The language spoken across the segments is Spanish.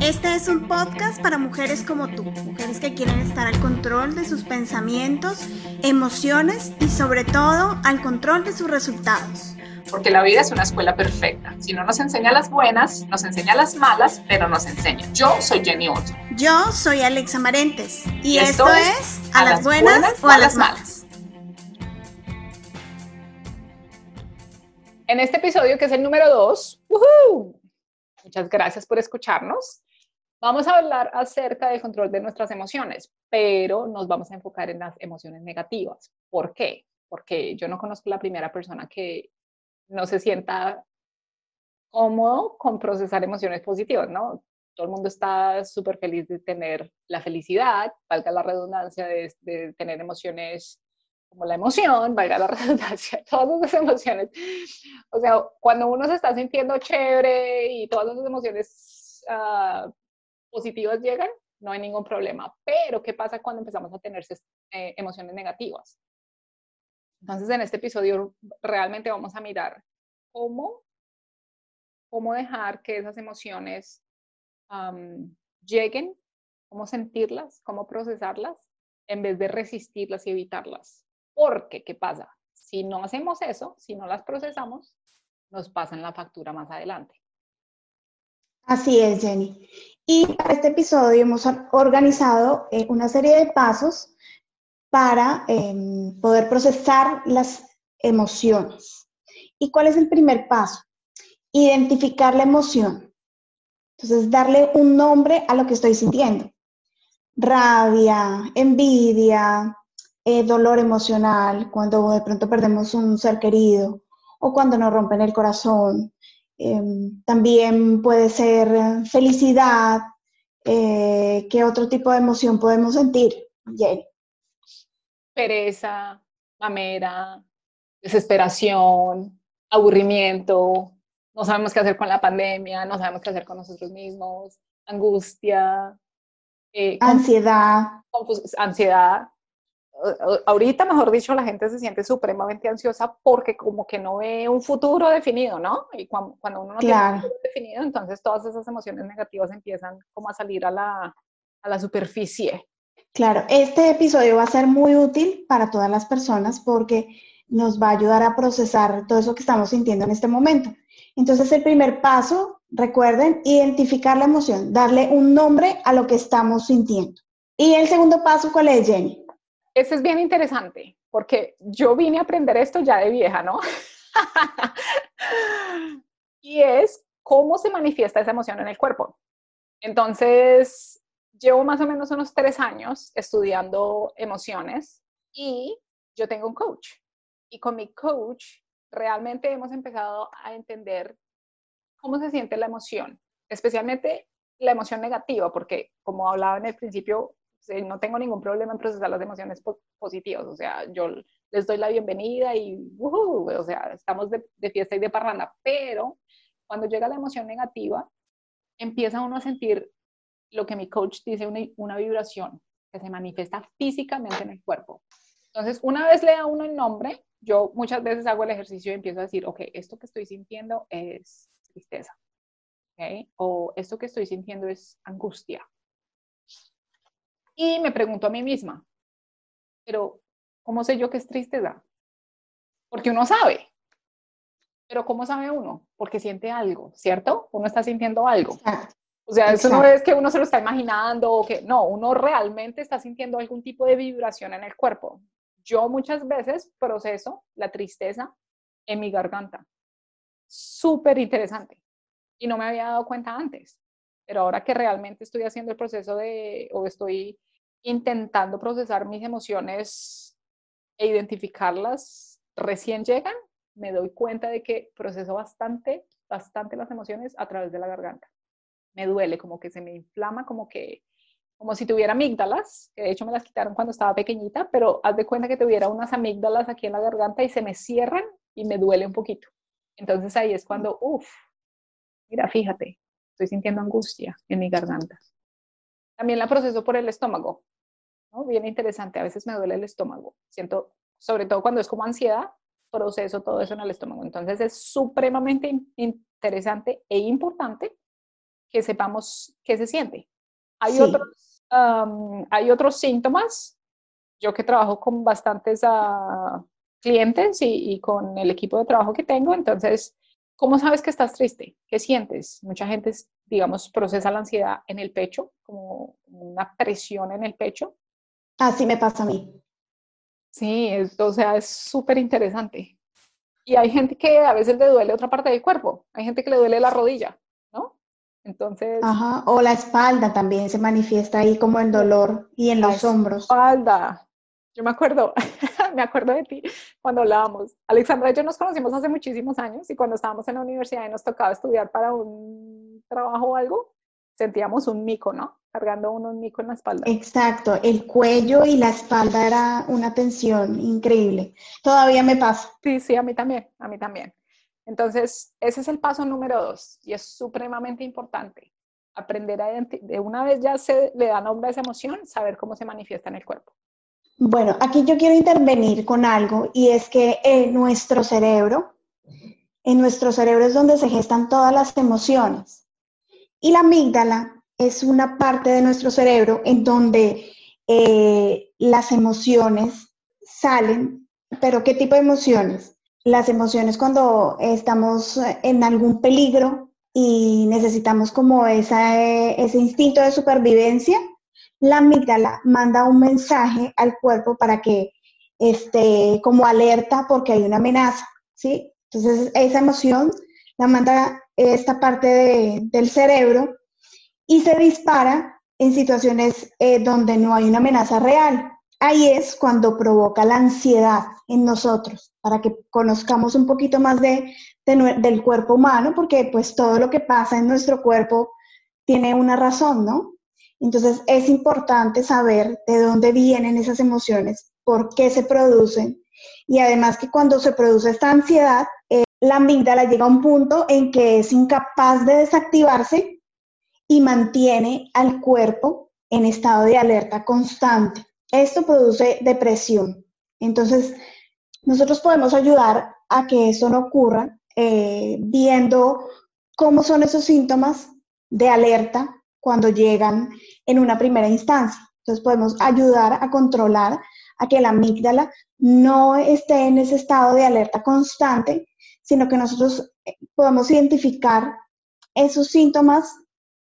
Este es un podcast para mujeres como tú, mujeres que quieren estar al control de sus pensamientos, emociones y sobre todo al control de sus resultados. Porque la vida es una escuela perfecta. Si no nos enseña las buenas, nos enseña las malas, pero nos enseña. Yo soy Jenny Otto. Yo soy Alexa Marentes. Y, esto, es A, las, buenas, o a las malas. En este episodio, que es el número 2, muchas gracias por escucharnos. Vamos a hablar acerca del control de nuestras emociones, pero nos vamos a enfocar en las emociones negativas. ¿Por qué? Porque yo no conozco la primera persona que no se sienta cómodo con procesar emociones positivas, ¿no? Todo el mundo está súper feliz de tener la felicidad, valga la redundancia de, de, tener emociones como la emoción, valga la redundancia, todas esas emociones. O sea, cuando uno se está sintiendo chévere y todas esas emociones uh, positivas llegan, no hay ningún problema. Pero, ¿qué pasa cuando empezamos a tener eh, emociones negativas? Entonces, en este episodio realmente vamos a mirar cómo, cómo dejar que esas emociones lleguen, cómo sentirlas, cómo procesarlas, en vez de resistirlas y evitarlas. Porque, ¿qué pasa? Si no hacemos eso, si no las procesamos, nos pasan la factura más adelante. Así es, Jenny. Y para este episodio hemos organizado eh, una serie de pasos para em, poder procesar las emociones. ¿Y cuál es el primer paso? Identificar la emoción. Entonces, darle un nombre a lo que estoy sintiendo. Rabia, envidia, eh, dolor emocional, cuando de pronto perdemos un ser querido o cuando nos rompen el corazón, Em, también puede ser felicidad. Eh, ¿Qué otro tipo de emoción podemos sentir, Jenny? Pereza, mamera, desesperación, aburrimiento, no sabemos qué hacer con la pandemia, no sabemos qué hacer con nosotros mismos, angustia, eh, ansiedad. Ansiedad, ahorita, mejor dicho, la gente se siente supremamente ansiosa porque como que no ve un futuro definido, ¿no? Y cuando, uno no tiene un futuro definido, entonces todas esas emociones negativas empiezan como a salir a la, a la superficie. Claro, este episodio va a ser muy útil para todas las personas porque nos va a ayudar a procesar todo eso que estamos sintiendo en este momento. Entonces, el primer paso, recuerden, identificar la emoción, darle un nombre a lo que estamos sintiendo. Y el segundo paso, ¿cuál es, Jenny? Ese es bien interesante, porque yo vine a aprender esto ya de vieja, ¿no? y es cómo se manifiesta esa emoción en el cuerpo. Entonces, llevo más o menos unos tres años estudiando emociones y yo tengo un coach. Y con mi coach realmente hemos empezado a entender cómo se siente la emoción, especialmente la emoción negativa, porque como hablaba en el principio, no tengo ningún problema en procesar las emociones positivas, o sea, yo les doy la bienvenida y, o sea, estamos de, fiesta y de parranda, pero cuando llega la emoción negativa, empieza uno a sentir lo que mi coach dice, una, una vibración que se manifiesta físicamente en el cuerpo. Entonces, una vez le da uno el nombre, yo muchas veces hago el ejercicio y empiezo a decir, ok, esto que estoy sintiendo es tristeza, ¿ok? O esto que estoy sintiendo es angustia, y me pregunto a mí misma, pero ¿cómo sé yo que es tristeza? Porque uno sabe. Pero ¿cómo sabe uno? Porque siente algo, ¿cierto? Uno está sintiendo algo. O sea, eso no es que uno se lo está imaginando o que no, uno realmente está sintiendo algún tipo de vibración en el cuerpo. Yo muchas veces proceso la tristeza en mi garganta. Súper interesante. Y no me había dado cuenta antes. Pero ahora que realmente estoy haciendo el proceso de, o estoy intentando procesar mis emociones e identificarlas recién llegan, me doy cuenta de que proceso bastante, bastante las emociones a través de la garganta. Me duele, como que se me inflama, como que, como si tuviera amígdalas, que de hecho me las quitaron cuando estaba pequeñita, pero haz de cuenta que tuviera unas amígdalas aquí en la garganta y se me cierran y me duele un poquito. Entonces ahí es cuando, uff, mira, fíjate, estoy sintiendo angustia en mi garganta. También la proceso por el estómago. ¿no? Bien interesante, a veces me duele el estómago. Siento, sobre todo cuando es como ansiedad, proceso todo eso en el estómago. Entonces es supremamente interesante e importante que sepamos qué se siente. Hay, otros, hay otros síntomas. Yo que trabajo con bastantes uh, clientes y, con el equipo de trabajo que tengo, entonces, ¿cómo sabes que estás triste? ¿Qué sientes? Mucha gente, digamos, procesa la ansiedad en el pecho, como una presión en el pecho. Así me pasa a mí. Sí, o sea, es súper interesante. Y hay gente que a veces le duele otra parte del cuerpo. Hay gente que le duele la rodilla, ¿no? Entonces. Ajá, o la espalda también se manifiesta ahí como el dolor y en los hombros. Espalda. Yo me acuerdo, me acuerdo de ti cuando hablábamos. Alexandra y yo nos conocimos hace muchísimos años y cuando estábamos en la universidad y nos tocaba estudiar para un trabajo o algo, sentíamos un mico, ¿no? Cargando uno un mico en la espalda. Exacto, el cuello y la espalda era una tensión increíble. Todavía me pasa. Sí, sí, a mí también, a mí también. Entonces, ese es el paso número dos y es supremamente importante. Aprender a de una vez ya se le da nombre a esa emoción, saber cómo se manifiesta en el cuerpo. Bueno, aquí yo quiero intervenir con algo y es que en nuestro cerebro, en nuestro cerebro es donde se gestan todas las emociones. Y la amígdala es una parte de nuestro cerebro en donde eh, las emociones salen, pero ¿qué tipo de emociones? las emociones cuando estamos en algún peligro y necesitamos como ese instinto de supervivencia, la amígdala manda un mensaje al cuerpo para que esté como alerta porque hay una amenaza, ¿sí? Entonces esa emoción la manda esta parte del cerebro y se dispara en situaciones eh, donde no hay una amenaza real ahí es cuando provoca la ansiedad en nosotros, para que conozcamos un poquito más de, del cuerpo humano, porque pues todo lo que pasa en nuestro cuerpo tiene una razón, ¿no? Entonces es importante saber de dónde vienen esas emociones, por qué se producen y además que cuando se produce esta ansiedad, eh, la amígdala llega a un punto en que es incapaz de desactivarse y mantiene al cuerpo en estado de alerta constante. Esto produce depresión. Entonces, nosotros podemos ayudar a que eso no ocurra eh, viendo cómo son esos síntomas de alerta cuando llegan en una primera instancia. Entonces, podemos ayudar a controlar a que la amígdala no esté en ese estado de alerta constante, sino que nosotros eh, podemos identificar esos síntomas,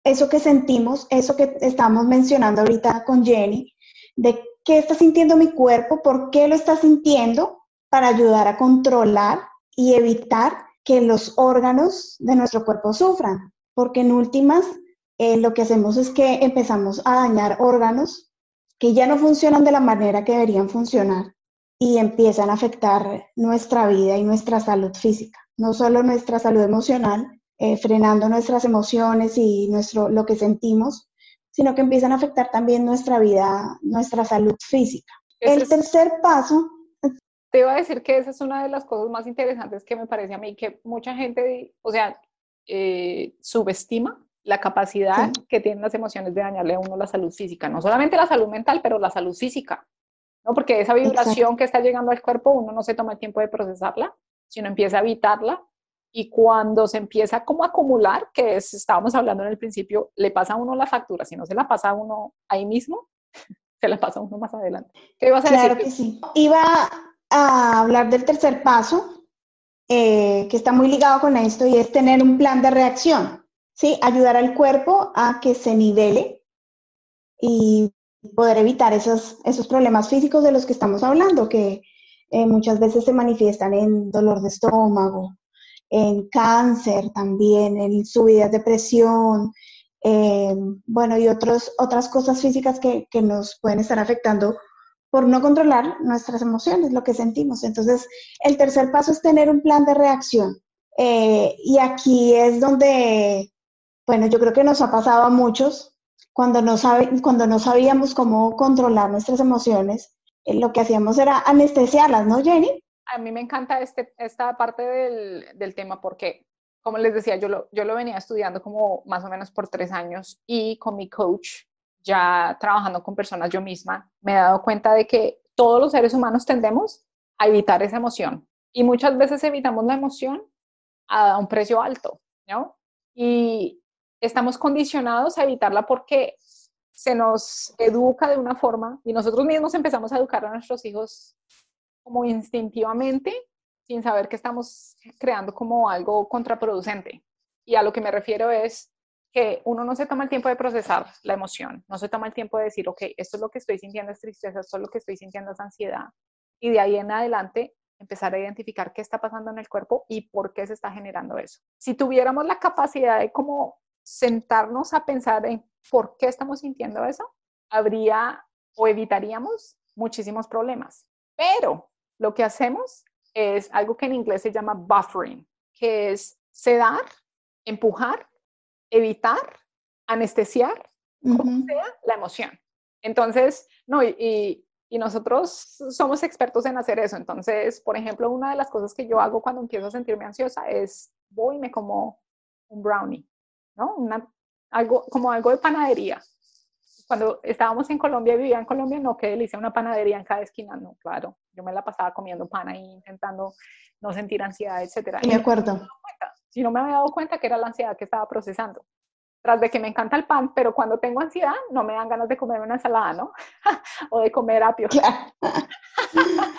eso que sentimos, eso que estamos mencionando ahorita con Jenny, de qué está sintiendo mi cuerpo, por qué lo está sintiendo, para ayudar a controlar y evitar que los órganos de nuestro cuerpo sufran. Porque en últimas, eh, lo que hacemos es que empezamos a dañar órganos que ya no funcionan de la manera que deberían funcionar y empiezan a afectar nuestra vida y nuestra salud física, no solo nuestra salud emocional, eh, frenando nuestras emociones y nuestro, lo que sentimos, sino que empiezan a afectar también nuestra vida, nuestra salud física. el tercer paso... Te iba a decir que esa es una de las cosas más interesantes que me parece a mí, que mucha gente, o sea, eh, subestima la capacidad que tienen las emociones de dañarle a uno la salud física, no solamente la salud mental, pero la salud física, ¿no? Porque esa vibración que está llegando al cuerpo, uno no se toma el tiempo de procesarla, sino empieza a evitarla y cuando se empieza como a acumular, que es, estábamos hablando en el principio, le pasa a uno la factura, si no se la pasa a uno ahí mismo, se la pasa a uno más adelante. ¿Qué ibas a claro que sí. Iba a hablar del tercer paso, eh, que está muy ligado con esto, y es tener un plan de reacción, ¿sí? Ayudar al cuerpo a que se nivele y poder evitar esos, esos problemas físicos de los que estamos hablando, que eh, muchas veces se manifiestan en dolor de estómago, en cáncer también, en subidas de presión, eh, bueno, y otros, otras cosas físicas que, que, nos pueden estar afectando por no controlar nuestras emociones, lo que sentimos. Entonces, el tercer paso es tener un plan de reacción. Eh, y aquí es donde, bueno, yo creo que nos ha pasado a muchos, cuando no, sabe, cuando no sabíamos cómo controlar nuestras emociones, eh, lo que hacíamos era anestesiarlas, ¿no, Jenny? a mí me encanta este, esta parte del, del, tema porque, como les decía, yo lo, yo lo venía estudiando como más o menos por tres años y con mi coach, ya trabajando con personas yo misma, me he dado cuenta de que todos los seres humanos tendemos a evitar esa emoción y muchas veces evitamos la emoción a un precio alto, ¿no? Y, estamos condicionados a evitarla porque se nos educa de una forma y nosotros mismos empezamos a educar a nuestros hijos como instintivamente sin saber que estamos creando como algo contraproducente. Y a lo que me refiero es que uno no se toma el tiempo de procesar la emoción, no se toma el tiempo de decir, ok, esto es lo que estoy sintiendo, es tristeza, esto es lo que estoy sintiendo, es ansiedad. Y de ahí en adelante empezar a identificar qué está pasando en el cuerpo y por qué se está generando eso. Si tuviéramos la capacidad de como sentarnos a pensar en por qué estamos sintiendo eso, habría o evitaríamos muchísimos problemas. Pero lo que hacemos es algo que en inglés se llama buffering, que es sedar, empujar, evitar, anestesiar, como sea, la emoción. Entonces, no, y, y nosotros somos expertos en hacer eso. Entonces, por ejemplo, una de las cosas que yo hago cuando empiezo a sentirme ansiosa es voy y me como un brownie, ¿no? Una, algo, como algo de panadería. Cuando estábamos en Colombia, vivía en Colombia, no, qué delicia, una panadería en cada esquina, no, claro. Yo me la pasaba comiendo pan ahí, intentando no sentir ansiedad, etcétera. De acuerdo. Si no me había dado cuenta que era la ansiedad que estaba procesando tras de que me encanta el pan, pero cuando tengo ansiedad no me dan ganas de comer una ensalada, ¿no? o de comer apio. Claro.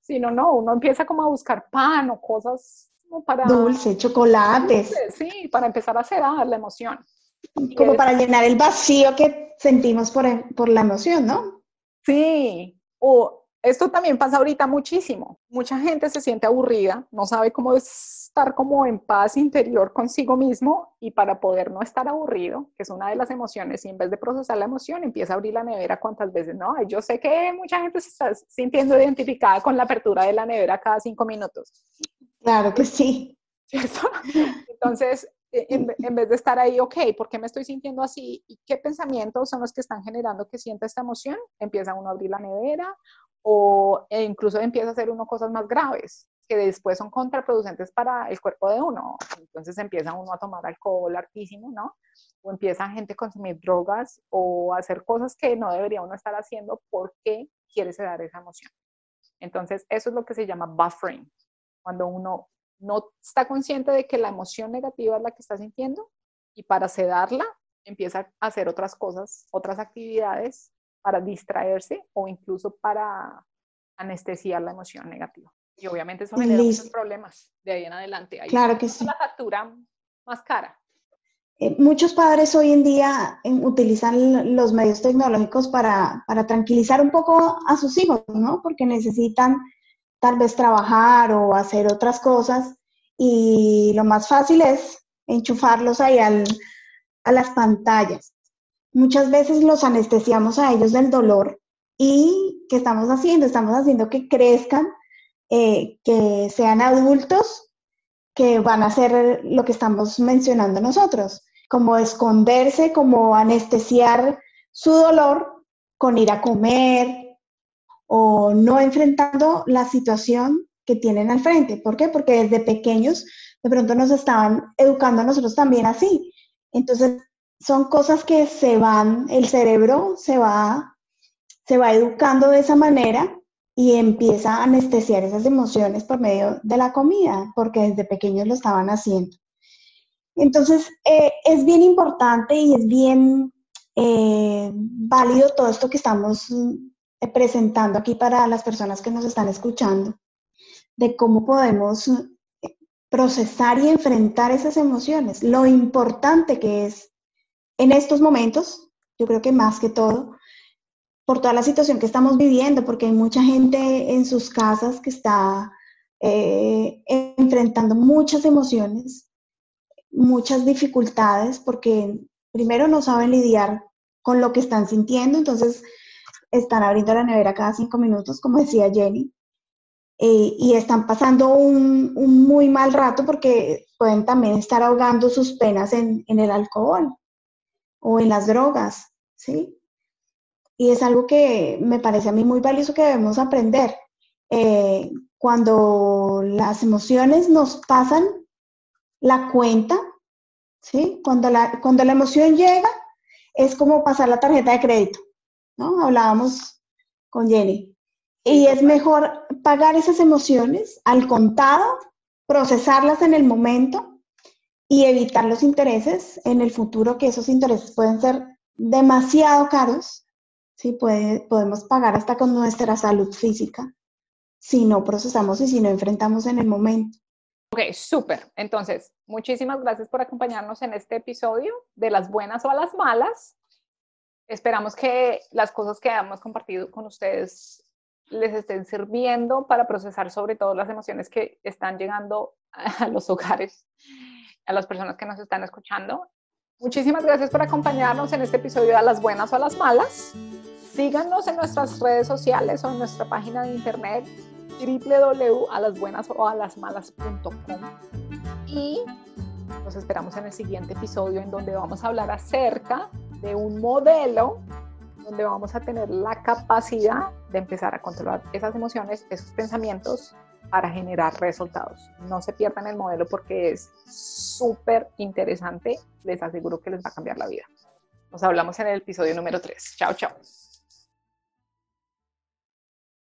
Sino, no, uno empieza como a buscar pan o cosas como para... Dulce, chocolates. sí, para empezar a sedar la emoción. Como para llenar el vacío que sentimos por, por la emoción, ¿no? Sí, o esto también pasa ahorita muchísimo. Mucha gente se siente aburrida, no sabe cómo estar como en paz interior consigo mismo y para poder no estar aburrido, que es una de las emociones, y en vez de procesar la emoción, empieza a abrir la nevera cuantas veces, ¿no? Yo sé que mucha gente se está sintiendo identificada con la apertura de la nevera cada cinco minutos. Claro que sí. ¿Cierto? Entonces, e, en, en, vez de estar ahí, ok, ¿por qué me estoy sintiendo así? ¿Y qué pensamientos son los que están generando que sienta esta emoción? Empieza uno a abrir la nevera o e incluso empieza a hacer uno cosas más graves que después son contraproducentes para el cuerpo de uno. Entonces empieza uno a tomar alcohol hartísimo, ¿no? O empieza gente a consumir drogas o a hacer cosas que no debería uno estar haciendo porque quiere sedar esa emoción. Entonces eso es lo que se llama buffering, cuando uno no está consciente de que la emoción negativa es la que está sintiendo y para sedarla empieza a hacer otras cosas, otras actividades para distraerse o incluso para anestesiar la emoción negativa. Y obviamente eso genera muchos problemas de ahí en adelante. Ahí claro que sí. La factura más cara. Eh, muchos padres hoy en día eh, utilizan los medios tecnológicos para, para, tranquilizar un poco a sus hijos, ¿no? Porque necesitan tal vez trabajar o hacer otras cosas y lo más fácil es enchufarlos ahí a las pantallas muchas veces los anestesiamos a ellos del dolor y ¿qué estamos haciendo? Estamos haciendo que crezcan, eh, que sean adultos que van a hacer lo que estamos mencionando nosotros, como esconderse, como anestesiar su dolor con ir a comer o no enfrentando la situación que tienen al frente. ¿Por qué? Porque desde pequeños de pronto nos estaban educando a nosotros también así. Entonces, son cosas que se van, el cerebro se va, se va educando de esa manera y empieza a anestesiar esas emociones por medio de la comida, porque desde pequeños lo estaban haciendo. Entonces, eh, es bien importante y es bien eh, válido todo esto que estamos presentando aquí para las personas que nos están escuchando, de cómo podemos procesar y enfrentar esas emociones, lo importante que es en estos momentos, yo creo que más que todo, por toda la situación que estamos viviendo, porque hay mucha gente en sus casas que está eh, enfrentando muchas emociones, muchas dificultades, porque primero no saben lidiar con lo que están sintiendo, entonces están abriendo la nevera cada cinco minutos, como decía Jenny, eh, y están pasando un, muy mal rato porque pueden también estar ahogando sus penas en el alcohol o en las drogas, ¿sí? Y es algo que me parece a mí muy valioso que debemos aprender. Eh, cuando las emociones nos pasan la cuenta, ¿sí? Cuando la, cuando la emoción llega, es como pasar la tarjeta de crédito, ¿no? Hablábamos con Jenny. Y es mejor pagar esas emociones al contado, procesarlas en el momento y evitar los intereses en el futuro, que esos intereses pueden ser demasiado caros, ¿sí? Puede, podemos pagar hasta con nuestra salud física si no procesamos y si no enfrentamos en el momento. Ok, súper. Entonces, muchísimas gracias por acompañarnos en este episodio de las buenas o a las malas. Esperamos que las cosas que hemos compartido con ustedes les estén sirviendo para procesar sobre todo las emociones que están llegando a los hogares, a las personas que nos están escuchando. Muchísimas gracias por acompañarnos en este episodio de las buenas o a las malas. Síganos en nuestras redes sociales o en nuestra página de internet www.alasbuenasoalasmalas.com y nos esperamos en el siguiente episodio en donde vamos a hablar acerca de un modelo donde vamos a tener la capacidad de empezar a controlar esas emociones, esos pensamientos para generar resultados. No se pierdan el modelo porque es súper interesante. Les aseguro que les va a cambiar la vida. Nos hablamos en el episodio número 3. Chao, chao.